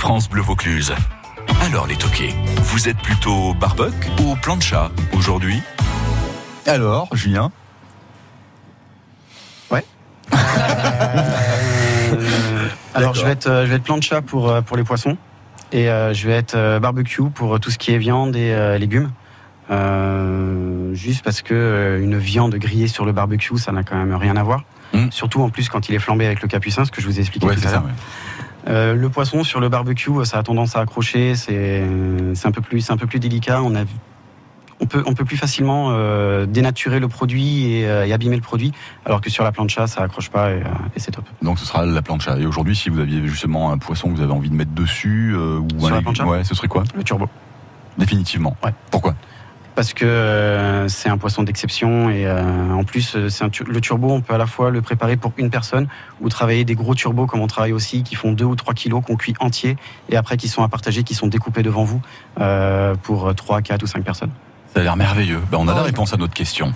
France Bleu Vaucluse. Alors les toqués, vous êtes plutôt barbecue ou plancha aujourd'hui? Alors, Julien? Ouais. alors je vais être je vais être plancha pour pour les poissons et je vais être barbecue pour tout ce qui est viande et légumes. Euh, juste parce que une viande grillée sur le barbecue, ça n'a quand même rien à voir. Mmh. Surtout en plus quand il est flambé avec le capucin, ce que je vous ai expliqué tout à l'heure. Euh, le poisson sur le barbecue, ça a tendance à accrocher. C'est un peu plus, un peu plus délicat. On a on peut, on peut plus facilement euh, dénaturer le produit et, euh, et, abîmer le produit, alors que sur la plancha, ça accroche pas et, et c'est top. Donc ce sera la plancha. Et aujourd'hui, si vous aviez justement un poisson que vous avez envie de mettre dessus, ou sur la plancha, ouais, ce serait quoi? Le turbo. Définitivement. Ouais. Pourquoi? Parce que euh, c'est un poisson d'exception et euh, en plus c'est le turbo on peut à la fois le préparer pour une personne ou travailler des gros turbos comme on travaille aussi qui font 2 ou 3 kilos qu'on cuit entier et après qui sont à partager qui sont découpés devant vous euh, pour 3, 4 ou 5 personnes. Ça a l'air merveilleux. Ben, on a la réponse à notre question.